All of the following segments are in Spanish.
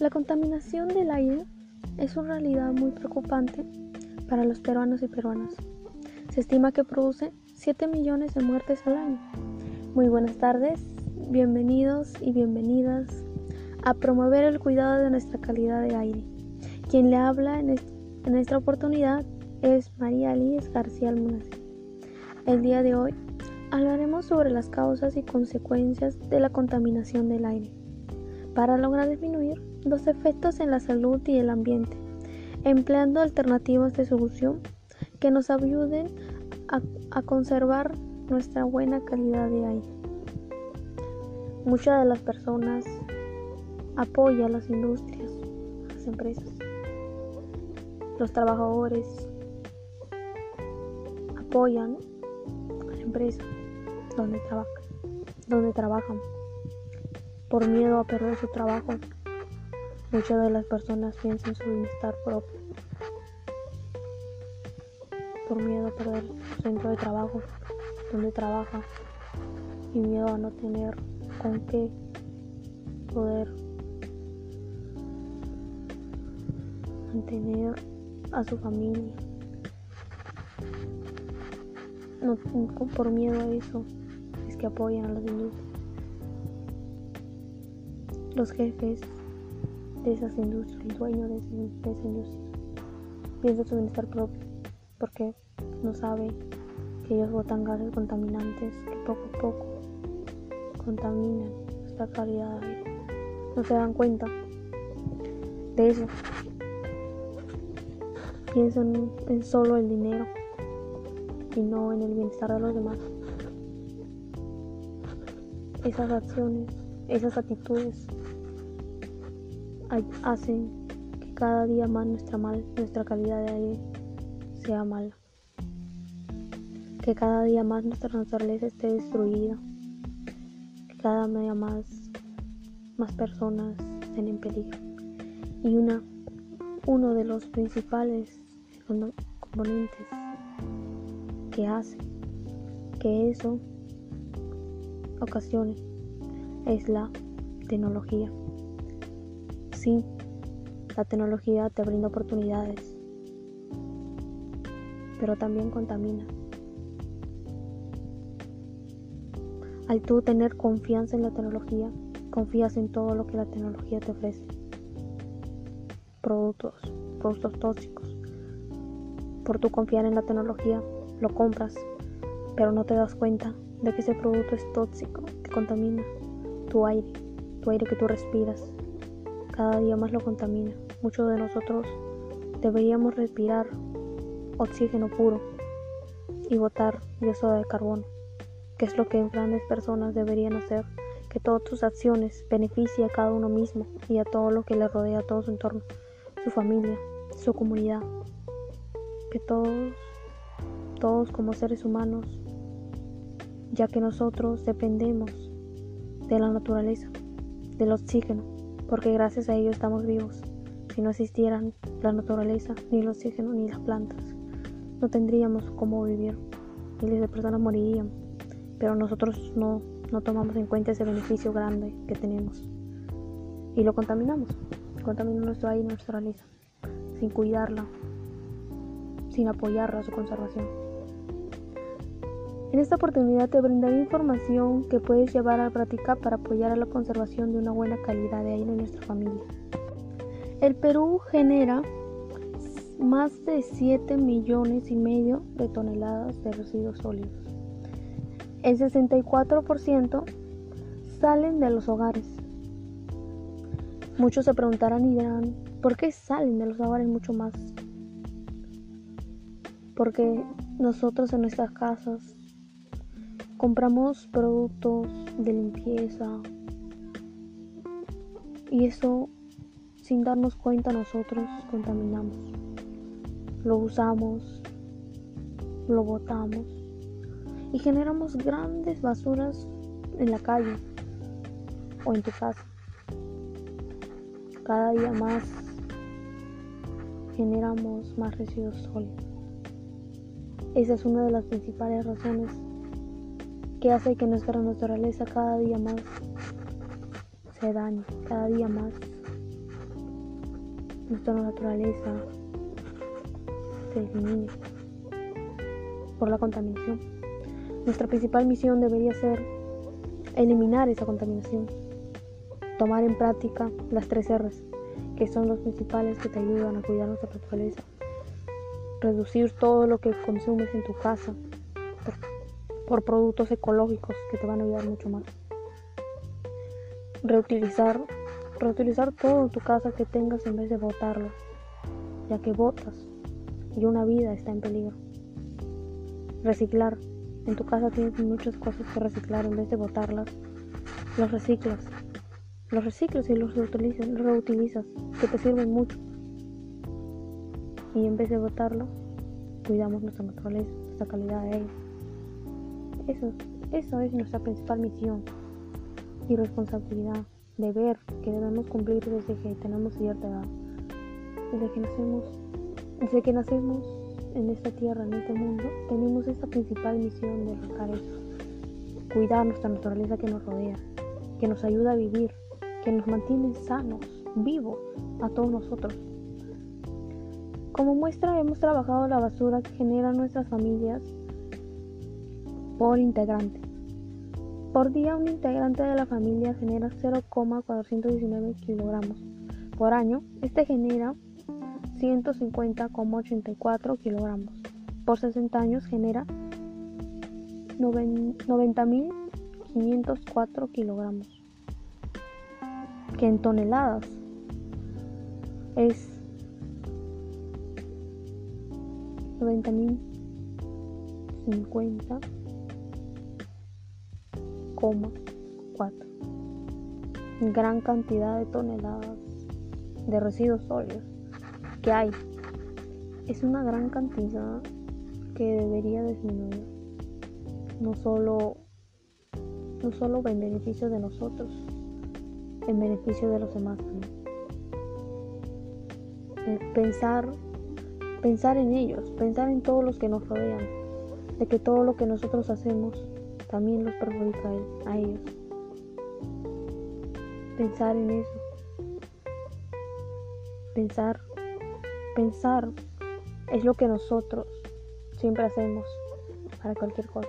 La contaminación del aire es una realidad muy preocupante para los peruanos y peruanas. Se estima que produce 7 millones de muertes al año. Muy buenas tardes, bienvenidos y bienvenidas a promover el cuidado de nuestra calidad de aire. Quien le habla en, esta oportunidad es María Liz García Almonacid. El día de hoy hablaremos sobre las causas y consecuencias de la contaminación del aire para lograr disminuir los efectos en la salud y el ambiente, empleando alternativas de solución que nos ayuden a, a conservar nuestra buena calidad de aire. Muchas de las personas apoyan a las industrias, las empresas, los trabajadores apoyan a la empresa donde trabajan, donde trabajan por miedo a perder su trabajo. Muchas de las personas piensan en su bienestar propio por miedo a perder su centro de trabajo donde trabaja y miedo a no tener con qué poder mantener a su familia. No, por miedo a eso es que apoyan a los industrias. Los jefes de esas industrias, el dueño de, esa industria, piensa su bienestar propio porque no sabe que ellos botan gases contaminantes que poco a poco contaminan nuestra calidad. No se dan cuenta de eso. Piensan en solo el dinero y no en el bienestar de los demás. Esas acciones, esas actitudes hacen que cada día más nuestra, mal, nuestra calidad de aire sea mala. Que cada día más nuestra naturaleza esté destruida. Que cada día más, más personas estén en peligro. Y una, uno de los principales componentes que hace que eso ocasione es la tecnología. Sí, la tecnología te brinda oportunidades, pero también contamina. Al tú tener confianza en la tecnología, confías en todo lo que la tecnología te ofrece. Productos, productos tóxicos. Por tu confiar en la tecnología, lo compras, pero no te das cuenta de que ese producto es tóxico, que contamina tu aire, tu aire que tú respiras. Cada día más lo contamina. Muchos de nosotros deberíamos respirar oxígeno puro y botar dióxido de carbono, que es lo que grandes personas deberían hacer, que todas sus acciones beneficien a cada uno mismo y a todo lo que le rodea, a todo su entorno, su familia, su comunidad, que todos, todos como seres humanos, ya que nosotros dependemos de la naturaleza, del oxígeno, porque gracias a ello estamos vivos. Si no existieran la naturaleza, ni el oxígeno, ni las plantas, no tendríamos cómo vivir. Miles de personas morirían, pero nosotros no, no tomamos en cuenta ese beneficio grande que tenemos. Y lo contaminamos. Contaminamos nuestro aire y nuestra naturaleza, sin cuidarla, sin apoyarla a su conservación. En esta oportunidad te brindaré información que puedes llevar a la práctica para apoyar a la conservación de una buena calidad de aire en nuestra familia. El Perú genera más de 7 millones y medio de toneladas de residuos sólidos. El 64% salen de los hogares. Muchos se preguntarán y dirán, ¿por qué salen de los hogares mucho más? Porque nosotros en nuestras casas compramos productos de limpieza y eso sin darnos cuenta nosotros contaminamos lo usamos, lo botamos y generamos grandes basuras en la calle o en tu casa. Cada día más generamos más residuos sólidos. Esa es una de las principales razones que hace que nuestra naturaleza cada día más se dañe, cada día más nuestra naturaleza se elimine por la contaminación. Nuestra principal misión debería ser eliminar esa contaminación, tomar en práctica las tres R's, que son los principales que te ayudan a cuidar nuestra naturaleza, reducir todo lo que consumes en tu casa por productos ecológicos que te van a ayudar mucho más, reutilizar, reutilizar todo en tu casa que tengas en vez de botarlo, ya que botas y una vida está en peligro. Reciclar. En tu casa tienes muchas cosas que reciclar en vez de botarlas. Los reciclas. Los reciclas y los reutilizas, reutilizas que te sirven mucho. Y en vez de botarlo, cuidamos nuestra naturaleza, nuestra calidad de aire. Eso, eso es nuestra principal misión y responsabilidad, deber que debemos cumplir desde que tenemos cierta edad. Desde que nacemos, desde que nacemos en esta tierra, en este mundo, tenemos esta principal misión de lograr eso. Cuidar nuestra naturaleza que nos rodea, que nos ayuda a vivir, que nos mantiene sanos, vivos a todos nosotros. Como muestra hemos trabajado la basura que generan nuestras familias por integrante. Por día un integrante de la familia genera 0,419 kilogramos. Por año, este genera 150,84 kilogramos. Por 60 años genera 90.504 kilogramos. Que en toneladas es 90.050,4. Gran cantidad de toneladas de residuos sólidos que hay. Es una gran cantidad que debería disminuir. No solo, no solo en beneficio de nosotros, en beneficio de los demás Pensar, pensar en ellos, pensar en todos los que nos rodean, de que todo lo que nosotros hacemos también los perjudica a ellos. Pensar en eso. Pensar Pensar es lo que nosotros siempre hacemos para cualquier cosa,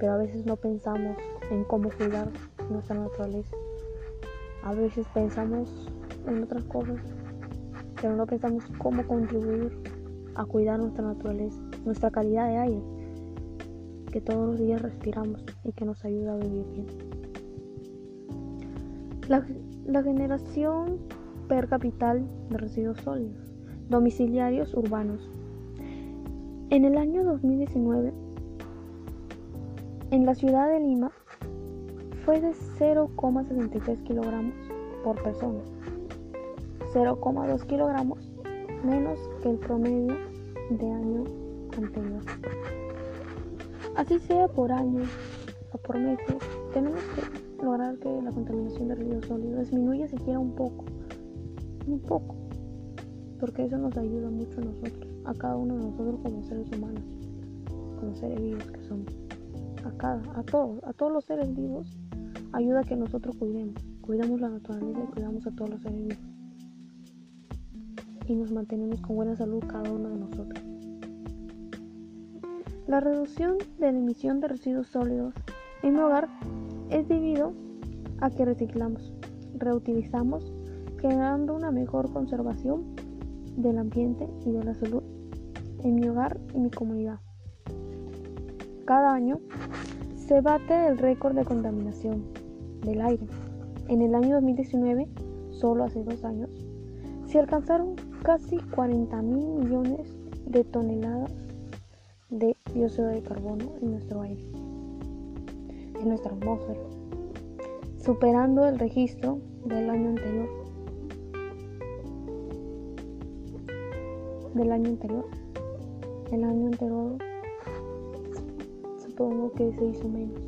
pero a veces no pensamos en cómo cuidar nuestra naturaleza. A veces pensamos en otras cosas, pero no pensamos cómo contribuir a cuidar nuestra naturaleza, nuestra calidad de aire, que todos los días respiramos y que nos ayuda a vivir bien. La, generación per capital de residuos sólidos domiciliarios urbanos. En el año 2019, en la ciudad de Lima, fue de 0,63 kilogramos por persona, 0,2 kilogramos menos que el promedio de año anterior. Así sea por año o por meses, tenemos que lograr que la contaminación de residuos sólidos disminuya siquiera un poco, un poco porque eso nos ayuda mucho a nosotros, a cada uno de nosotros como seres humanos, como seres vivos que somos. A cada, a todos, a todos los seres vivos, ayuda a que nosotros cuidemos, cuidamos la naturaleza y cuidamos a todos los seres vivos. Y nos mantenemos con buena salud cada uno de nosotros. La reducción de la emisión de residuos sólidos en mi hogar es debido a que reciclamos, reutilizamos, generando una mejor conservación del ambiente y de la salud en mi hogar y mi comunidad. Cada año se bate el récord de contaminación del aire. En el año 2019, solo hace dos años, se alcanzaron casi 40 mil millones de toneladas de dióxido de carbono en nuestro aire, en nuestra atmósfera, superando el registro del año anterior del año anterior. El año anterior supongo que se hizo menos.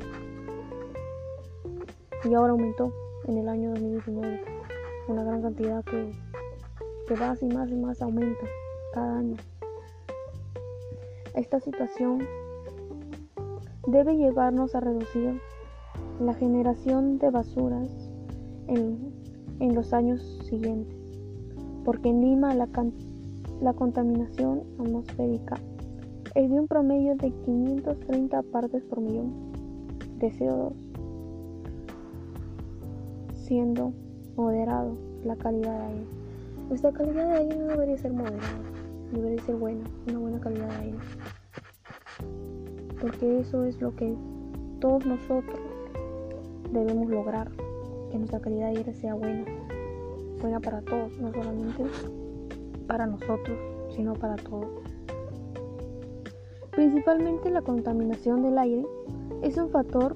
Y ahora aumentó en el año 2019. Una gran cantidad que, que más y más y más aumenta cada año. Esta situación debe llevarnos a reducir la generación de basuras en, en los años siguientes porque en Lima la, la contaminación atmosférica es de un promedio de 530 partes por millón de CO2, siendo moderado la calidad de aire. Nuestra calidad de aire no debería ser moderada, debería ser buena, una buena calidad de aire. Porque eso es lo que todos nosotros debemos lograr, que nuestra calidad de aire sea buena, buena para todos, no solamente para nosotros, sino para todos. Principalmente la contaminación del aire es un factor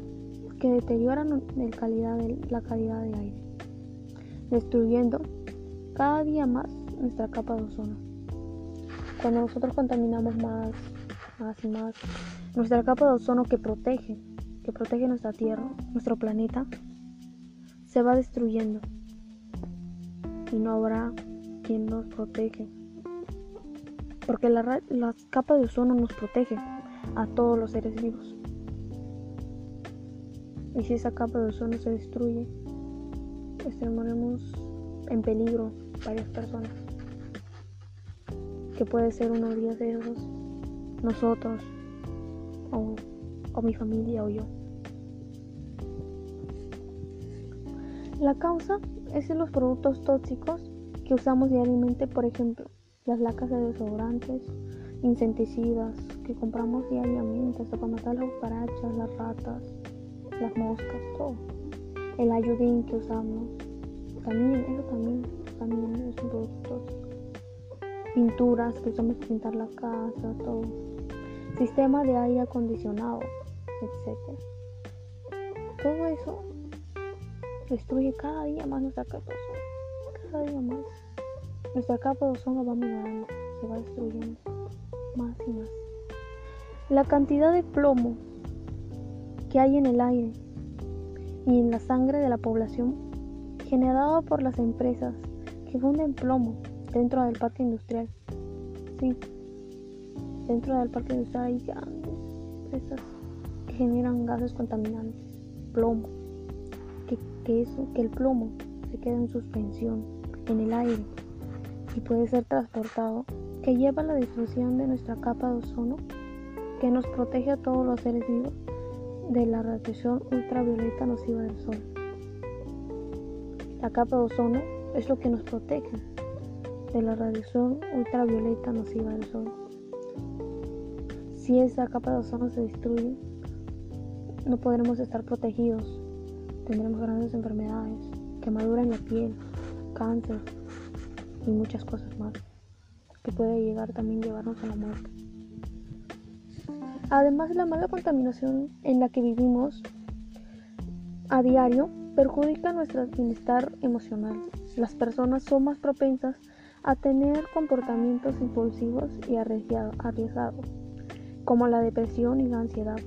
que deteriora la calidad de, la calidad de aire, destruyendo cada día más nuestra capa de ozono. Cuando nosotros contaminamos más, más y más, nuestra capa de ozono que protege, que protege nuestra Tierra, nuestro planeta, se va destruyendo y no habrá quien nos protege. Porque la, la capa de ozono nos protege a todos los seres vivos. Y si esa capa de ozono se destruye, estaremos en peligro varias personas. Que puede ser uno de esos, nosotros, o, o mi familia o yo. La causa es los productos tóxicos que usamos diariamente, por ejemplo, las lacas de desodorantes, insecticidas que compramos diariamente hasta para matar las cucarachas, las ratas, las moscas, todo. El ayudín que usamos, también, eso también, también es un producto Pinturas que usamos pintar la casa, todo. Sistema de aire acondicionado, etc. Todo eso destruye cada día más nuestra capa de ozono. Cada día más. Nuestra capa de ozono va mejorando, se va destruyendo más y más. La cantidad de plomo que hay en el aire y en la sangre de la población generado por las empresas que funden plomo dentro del parque industrial. Sí, dentro del parque industrial hay grandes empresas que generan gases contaminantes, plomo, que, que, eso, que el plomo se queda en suspensión en el aire y puede ser transportado, que lleva a la destrucción de nuestra capa de ozono, que nos protege a todos los seres vivos de la radiación ultravioleta nociva del sol. La capa de ozono es lo que nos protege de la radiación ultravioleta nociva del sol. Si esa capa de ozono se destruye, no podremos estar protegidos. Tendremos grandes enfermedades, quemadura en la piel, cáncer y muchas cosas más que puede llegar también llevarnos a la muerte. Además, la mala contaminación en la que vivimos a diario perjudica nuestro bienestar emocional. Las personas son más propensas a tener comportamientos impulsivos y arriesgados, como la depresión y la ansiedad.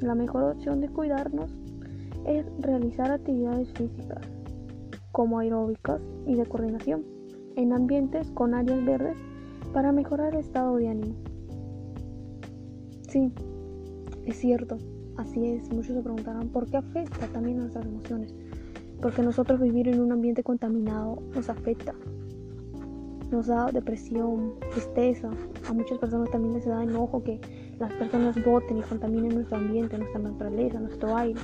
La mejor opción de cuidarnos es realizar actividades físicas, como aeróbicas y de coordinación, en ambientes con áreas verdes para mejorar el estado de ánimo. Sí, es cierto, Así es, muchos se preguntarán por qué afecta también a nuestras emociones. Porque nosotros vivir en un ambiente contaminado nos afecta. Nos da depresión, tristeza. A muchas personas también les da enojo que las personas voten y contaminen nuestro ambiente, nuestra naturaleza, nuestro aire.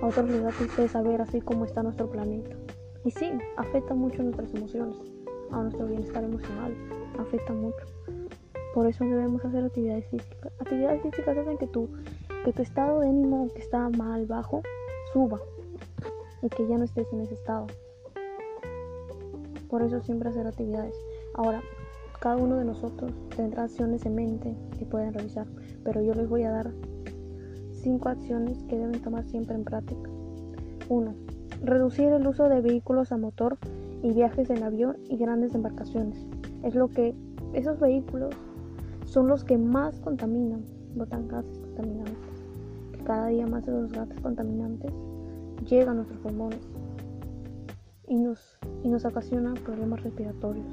A otros les da tristeza ver así como está nuestro planeta. Y sí, afecta mucho a nuestras emociones, a nuestro bienestar emocional. Afecta mucho. Por eso debemos hacer actividades físicas. Actividades físicas hacen que tú que tu estado de ánimo que está mal, bajo, suba y que ya no estés en ese estado. Por eso siempre hacer actividades. Ahora, cada uno de nosotros tendrá acciones en mente que pueden realizar, pero yo les voy a dar cinco acciones que deben tomar siempre en práctica. 1. Reducir el uso de vehículos a motor y viajes en avión y grandes embarcaciones. Es lo que esos vehículos son los que más contaminan, botan gases contaminantes cada día más de los gases contaminantes llegan a nuestros pulmones y nos, y nos ocasiona problemas respiratorios,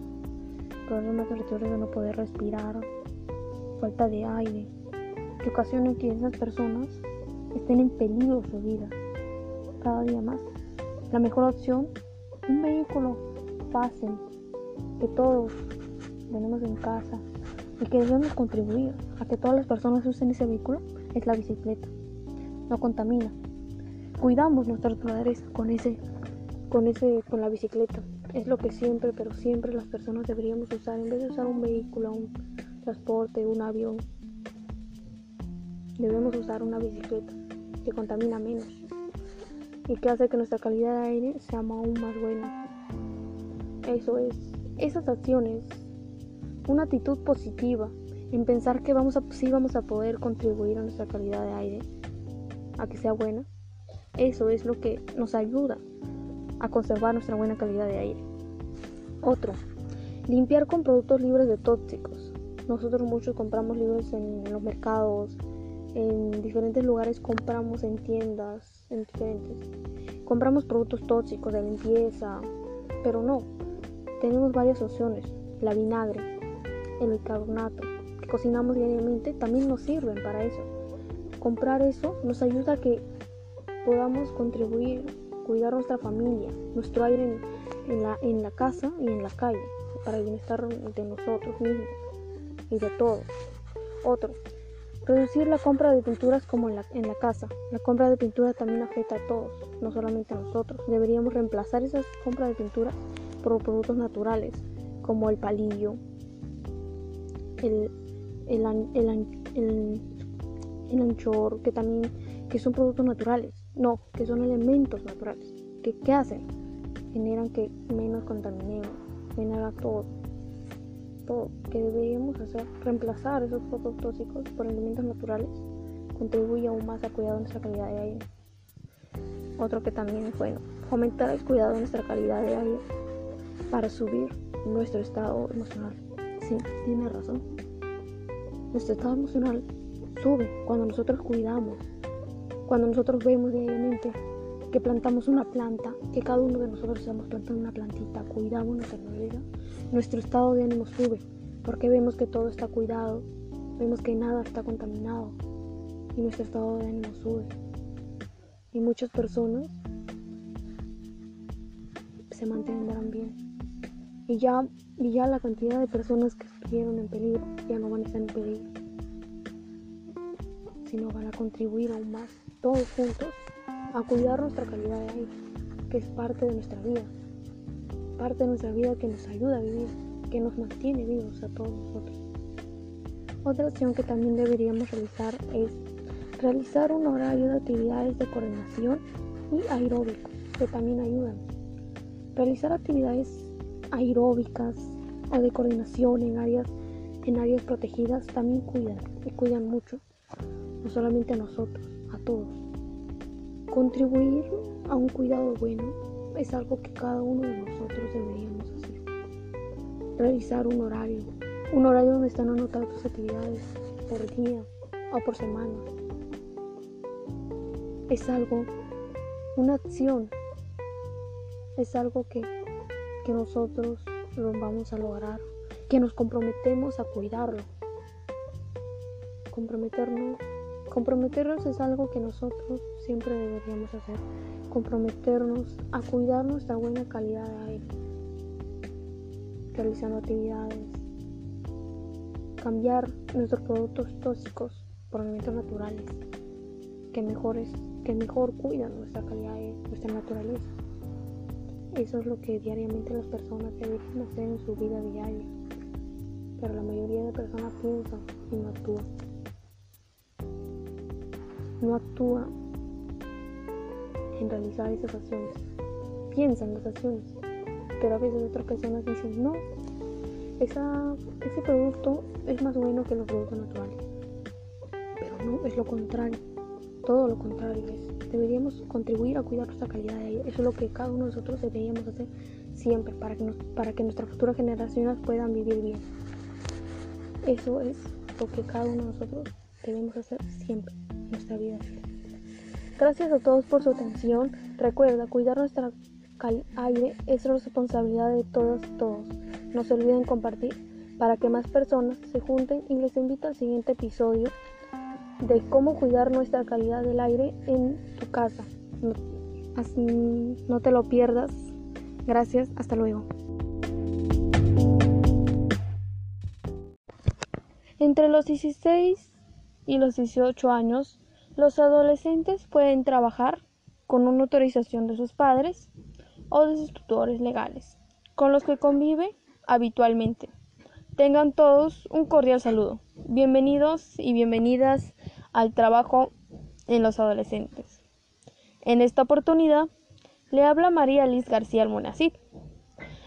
problemas respiratorios de no poder respirar, falta de aire, que ocasionan que esas personas estén en peligro su vida cada día más. La mejor opción, un vehículo fácil que todos tenemos en casa y que debemos contribuir a que todas las personas usen ese vehículo es la bicicleta. No contamina. Cuidamos nuestra naturaleza con ese, con ese, con la bicicleta. Es lo que siempre, pero siempre las personas deberíamos usar en vez de usar un vehículo, un transporte, un avión. Debemos usar una bicicleta que contamina menos y que hace que nuestra calidad de aire sea aún más buena. Eso es, esas acciones, una actitud positiva en pensar que vamos a, sí vamos a poder contribuir a nuestra calidad de aire, a que sea buena. Eso es lo que nos ayuda a conservar nuestra buena calidad de aire. Otro, limpiar con productos libres de tóxicos. Nosotros muchos compramos libros en, los mercados, en diferentes lugares compramos en tiendas, en diferentes. Compramos productos tóxicos de limpieza, pero no. Tenemos varias opciones. La vinagre, el bicarbonato, que cocinamos diariamente, también nos sirven para eso. Comprar eso nos ayuda a que podamos contribuir cuidar nuestra familia, nuestro aire en, la, en la casa y en la calle, para el bienestar de nosotros mismos y de todos. Otro, reducir la compra de pinturas como en la, en la casa. La compra de pintura también afecta a todos, no solamente a nosotros. Deberíamos reemplazar esas compras de pintura por productos naturales, como el palillo, el, el, el, el anchor, que también que son productos naturales. No, que son elementos naturales. ¿Que, ¿Qué hacen? Generan que menos contaminemos, genera todo. Todo. Que deberíamos hacer, reemplazar esos productos tóxicos por elementos naturales, contribuye aún más a cuidar de nuestra calidad de aire. Otro que también es bueno, fomentar el cuidado de nuestra calidad de aire para subir nuestro estado emocional. Sí, tiene razón. Nuestro estado emocional sube cuando nosotros cuidamos cuando nosotros vemos diariamente que plantamos una planta, que cada uno de nosotros estamos plantando una plantita, cuidamos nuestra vida, nuestro estado de ánimo sube, porque vemos que todo está cuidado, vemos que nada está contaminado y nuestro estado de ánimo sube. Y muchas personas se mantendrán bien. Y ya, y ya la cantidad de personas que estuvieron en peligro ya no van a estar en peligro, sino van a contribuir aún más todos juntos a cuidar nuestra calidad de aire, que es parte de nuestra vida, parte de nuestra vida que nos ayuda a vivir, que nos mantiene vivos a todos nosotros. Otra acción que también deberíamos realizar es realizar un horario de actividades de coordinación y aeróbico, que también ayudan. Realizar actividades aeróbicas o de coordinación en áreas, en áreas protegidas también cuidan y cuidan mucho, no solamente a nosotros, todos. Contribuir a un cuidado bueno es algo que cada uno de nosotros deberíamos hacer. Realizar un horario, un horario donde están anotadas tus actividades por día o por semana. Es algo, una acción, es algo que, que nosotros lo vamos a lograr, que nos comprometemos a cuidarlo, comprometernos Comprometernos es algo que nosotros siempre deberíamos hacer. Comprometernos a cuidar nuestra buena calidad de aire. Realizando actividades. Cambiar nuestros productos tóxicos por alimentos naturales. Que, mejores, que mejor cuidan nuestra calidad de nuestra naturaleza. Eso es lo que diariamente las personas deberían hacer en su vida diaria. Pero la mayoría de personas piensan y no actúan no actúa en realizar esas acciones. Piensa en las acciones, pero a veces otras personas dicen, no, esa, ese producto es más bueno que los productos naturales. Pero no, es lo contrario, todo lo contrario es. Deberíamos contribuir a cuidar nuestra calidad de aire. Eso es lo que cada uno de nosotros deberíamos hacer siempre para que, para que nuestras futuras generaciones puedan vivir bien. Eso es lo que cada uno de nosotros debemos hacer siempre nuestra vida. Gracias a todos por su atención. Recuerda, cuidar nuestro aire es responsabilidad de todas y todos. No se olviden compartir para que más personas se junten y les invito al siguiente episodio de cómo cuidar nuestra calidad del aire en tu casa. No, no te lo pierdas. Gracias, hasta luego. Entre los 16 y los 18 años, los adolescentes pueden trabajar con una autorización de sus padres o de sus tutores legales, con los que convive habitualmente. Tengan todos un cordial saludo. Bienvenidos y bienvenidas al trabajo en los adolescentes. En esta oportunidad le habla María Liz García Almonacid.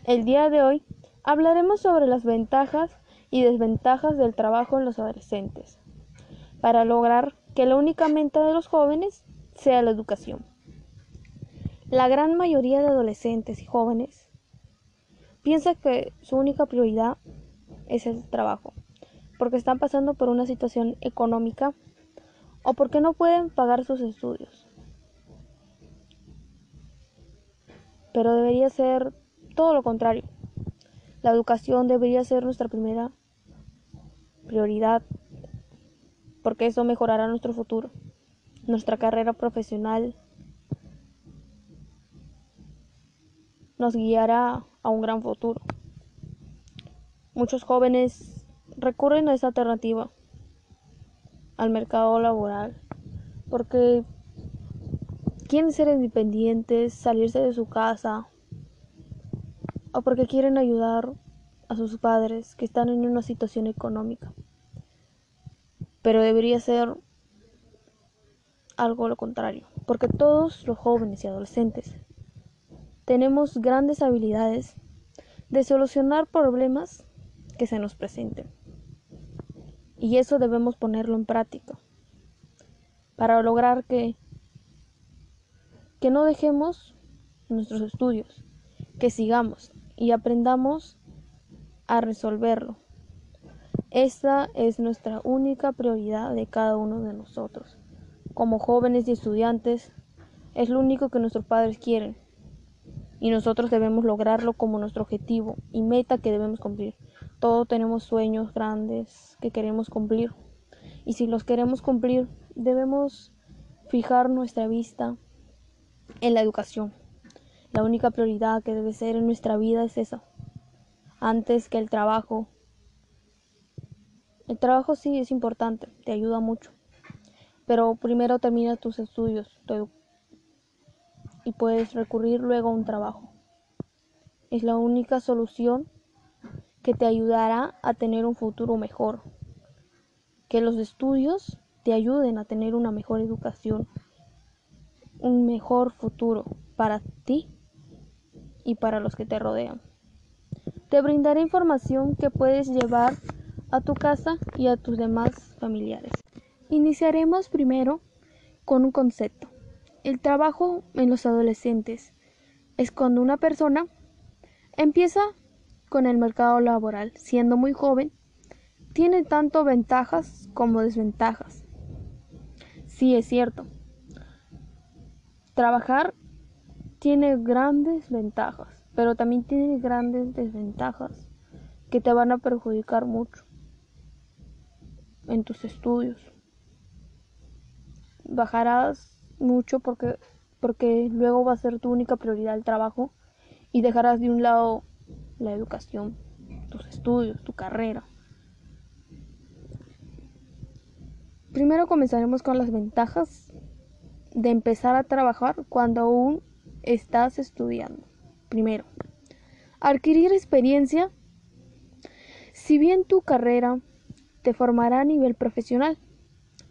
El día de hoy hablaremos sobre las ventajas y desventajas del trabajo en los adolescentes, para lograr que la única meta de los jóvenes sea la educación. La gran mayoría de adolescentes y jóvenes piensa que su única prioridad es el trabajo, porque están pasando por una situación económica o porque no pueden pagar sus estudios. Pero debería ser todo lo contrario. La educación debería ser nuestra primera prioridad porque eso mejorará nuestro futuro, nuestra carrera profesional, nos guiará a un gran futuro. Muchos jóvenes recurren a esa alternativa, al mercado laboral, porque quieren ser independientes, salirse de su casa, o porque quieren ayudar a sus padres que están en una situación económica. Pero debería ser algo lo contrario, porque todos los jóvenes y adolescentes tenemos grandes habilidades de solucionar problemas que se nos presenten. Y eso debemos ponerlo en práctica para lograr que que no dejemos nuestros estudios, que sigamos y aprendamos a resolverlo. Esta es nuestra única prioridad de cada uno de nosotros. Como jóvenes y estudiantes, es lo único que nuestros padres quieren. Y nosotros debemos lograrlo como nuestro objetivo y meta que debemos cumplir. Todos tenemos sueños grandes que queremos cumplir. Y si los queremos cumplir, debemos fijar nuestra vista en la educación. La única prioridad que debe ser en nuestra vida es esa, antes que el trabajo. El trabajo sí es importante, te ayuda mucho, pero primero termina tus estudios y puedes recurrir luego a un trabajo. Es la única solución que te ayudará a tener un futuro mejor. Que los estudios te ayuden a tener una mejor educación, un mejor futuro para ti y para los que te rodean. Te brindaré información que puedes llevar a tu casa y a tus demás familiares. Iniciaremos primero con un concepto. El trabajo en los adolescentes es cuando una persona empieza con el mercado laboral siendo muy joven, tiene tanto ventajas como desventajas. Sí, es cierto. Trabajar tiene grandes ventajas, pero también tiene grandes desventajas que te van a perjudicar mucho en tus estudios. Bajarás mucho porque, porque luego va a ser tu única prioridad el trabajo y dejarás de un lado la educación, tus estudios, tu carrera. Primero comenzaremos con las ventajas de empezar a trabajar cuando aún estás estudiando. Primero, adquirir experiencia. Si bien tu carrera te formará a nivel profesional,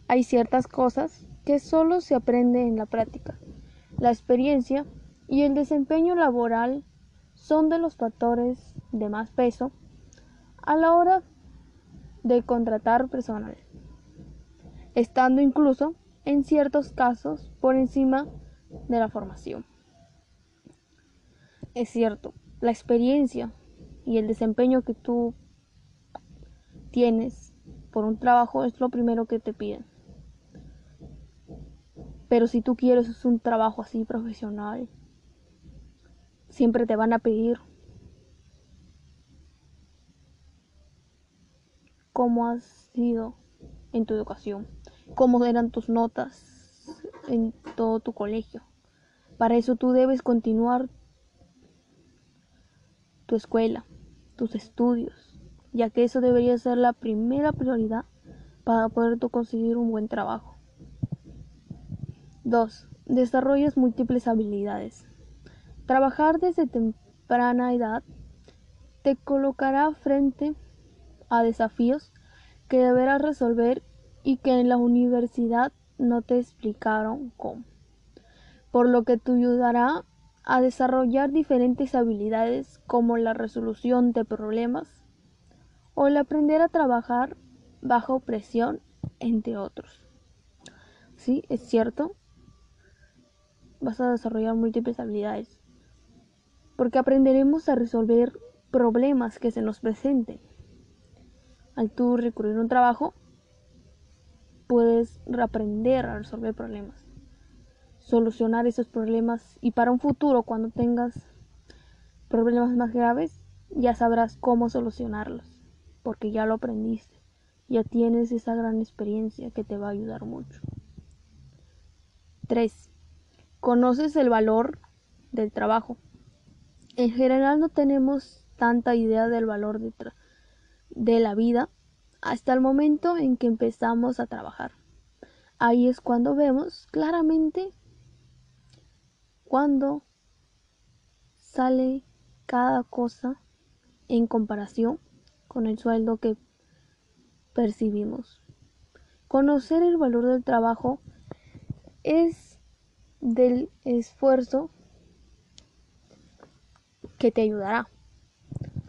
hay ciertas cosas que solo se aprende en la práctica. La experiencia y el desempeño laboral son de los factores de más peso a la hora de contratar personal, estando incluso en ciertos casos por encima de la formación. Es cierto, la experiencia y el desempeño que tú tienes por un trabajo es lo primero que te piden. Pero si tú quieres un trabajo así profesional, siempre te van a pedir cómo has sido en tu educación, cómo eran tus notas en todo tu colegio. Para eso tú debes continuar tu escuela, tus estudios, ya que eso debería ser la primera prioridad para poder conseguir un buen trabajo. 2. Desarrollas múltiples habilidades. Trabajar desde temprana edad te colocará frente a desafíos que deberás resolver y que en la universidad no te explicaron cómo, por lo que te ayudará a desarrollar diferentes habilidades como la resolución de problemas o el aprender a trabajar bajo presión, entre otros. Sí, es cierto, vas a desarrollar múltiples habilidades porque aprenderemos a resolver problemas que se nos presenten. Al tú recurrir a un trabajo, puedes aprender a resolver problemas, solucionar esos problemas y para un futuro, cuando tengas problemas más graves, ya sabrás cómo solucionarlos, porque ya lo aprendiste, ya tienes esa gran experiencia que te va a ayudar mucho. 3. Conoces el valor del trabajo. En general no tenemos tanta idea del valor de, de la vida hasta el momento en que empezamos a trabajar. Ahí es cuando vemos claramente cuando sale cada cosa en comparación con el sueldo que percibimos. Conocer el valor del trabajo es del esfuerzo que te ayudará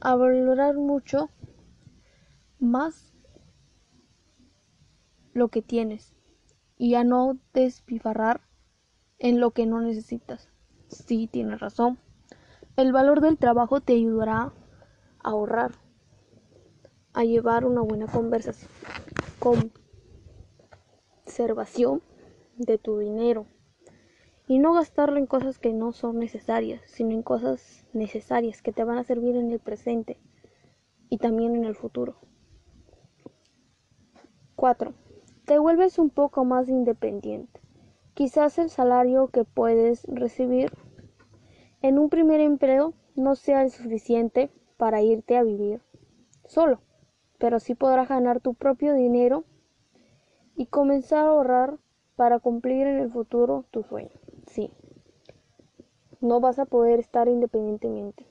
a valorar mucho más lo que tienes y a no despifarrar en lo que no necesitas. Sí, tienes razón. El valor del trabajo te ayudará a ahorrar, a llevar una buena conversación, conservación de tu dinero y no gastarlo en cosas que no son necesarias, sino en cosas necesarias que te van a servir en el presente y también en el futuro. 4. Te vuelves un poco más independiente. Quizás el salario que puedes recibir en un primer empleo no sea el suficiente para irte a vivir solo, pero sí podrás ganar tu propio dinero y comenzar a ahorrar para cumplir en el futuro tu sueño sí. No vas a poder estar independientemente.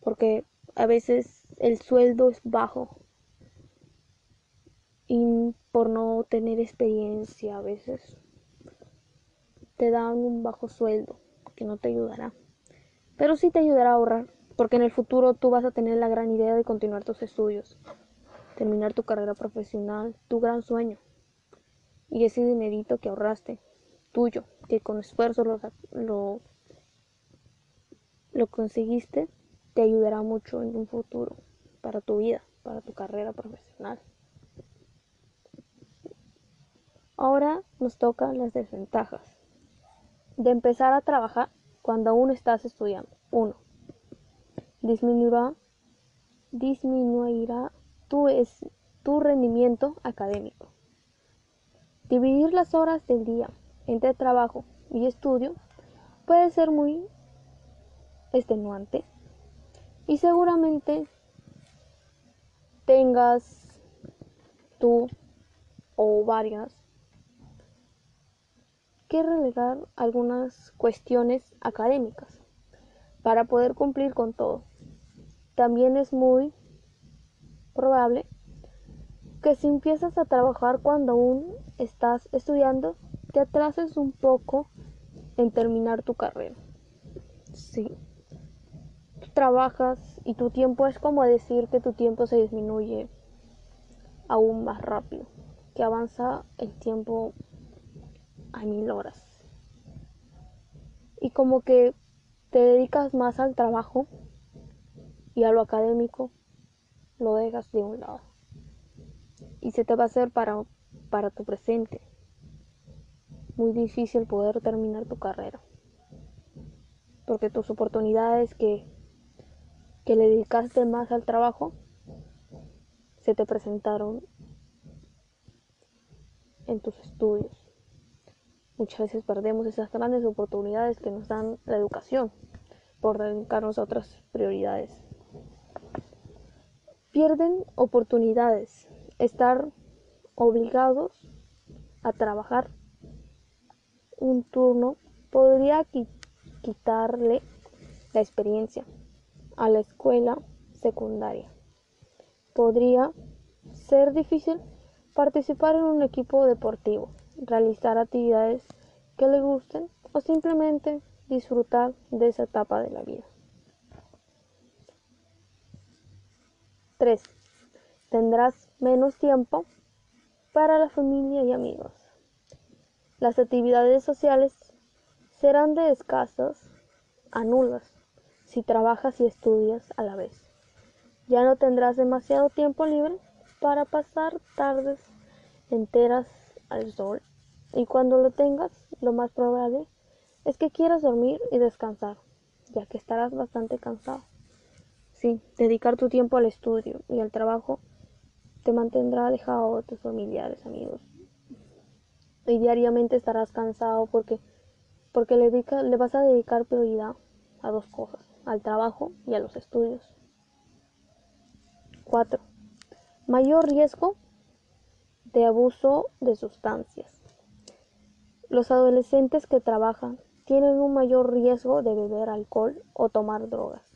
Porque a veces el sueldo es bajo. Y por no tener experiencia a veces te dan un bajo sueldo que no te ayudará. Pero sí te ayudará a ahorrar. Porque en el futuro tú vas a tener la gran idea de continuar tus estudios. Terminar tu carrera profesional, tu gran sueño. Y ese dinerito que ahorraste tuyo, que con esfuerzo lo, lo, lo conseguiste, te ayudará mucho en un futuro, para tu vida, para tu carrera profesional. Ahora nos tocan las desventajas de empezar a trabajar cuando aún estás estudiando. 1. Disminuirá, disminuirá tu, es, tu rendimiento académico. Dividir las horas del día entre trabajo y estudio puede ser muy extenuante y seguramente tengas tú o varias que relegar algunas cuestiones académicas para poder cumplir con todo. También es muy probable que si empiezas a trabajar cuando aún estás estudiando, te atrases un poco en terminar tu carrera. Sí. trabajas y tu tiempo es como decir que tu tiempo se disminuye aún más rápido, que avanza el tiempo a mil horas. Y como que te dedicas más al trabajo y a lo académico lo dejas de un lado. Y se te va a hacer para, para tu presente muy difícil poder terminar tu carrera. Porque tus oportunidades que, que le dedicaste más al trabajo se te presentaron en tus estudios. Muchas veces perdemos esas grandes oportunidades que nos dan la educación por dedicarnos a otras prioridades. Pierden oportunidades, estar obligados a trabajar un turno podría quitarle la experiencia a la escuela secundaria. Podría ser difícil participar en un equipo deportivo, realizar actividades que le gusten o simplemente disfrutar de esa etapa de la vida. 3. Tendrás menos tiempo para la familia y amigos. Las actividades sociales serán de escasas a nulas si trabajas y estudias a la vez. Ya no tendrás demasiado tiempo libre para pasar tardes enteras al sol y cuando lo tengas lo más probable es que quieras dormir y descansar, ya que estarás bastante cansado. Sí, dedicar tu tiempo al estudio y al trabajo te mantendrá alejado de tus familiares, amigos. Y diariamente estarás cansado porque, porque le, le vas a dedicar prioridad a dos cosas, al trabajo y a los estudios. 4. Mayor riesgo de abuso de sustancias. Los adolescentes que trabajan tienen un mayor riesgo de beber alcohol o tomar drogas.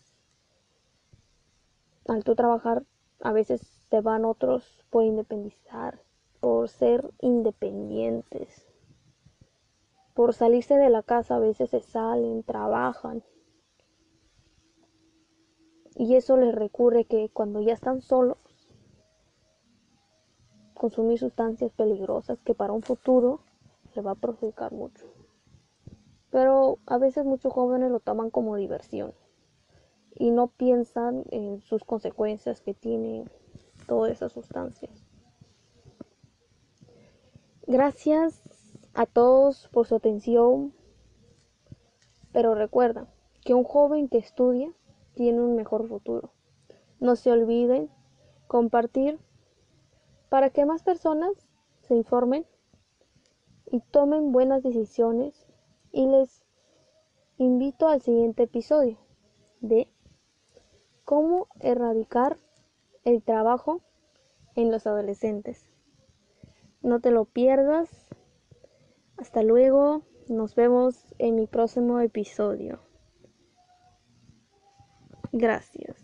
Al tú trabajar, a veces te van otros por independizar, por ser independientes, por salirse de la casa, a veces se salen, trabajan. Y eso les recurre que cuando ya están solos, consumir sustancias peligrosas que para un futuro le va a perjudicar mucho. Pero a veces muchos jóvenes lo toman como diversión y no piensan en sus consecuencias que tienen todas esas sustancias. Gracias a todos por su atención, pero recuerda que un joven que estudia tiene un mejor futuro. No se olviden compartir para que más personas se informen y tomen buenas decisiones y les invito al siguiente episodio de cómo erradicar el trabajo en los adolescentes. No te lo pierdas. Hasta luego. Nos vemos en mi próximo episodio. Gracias.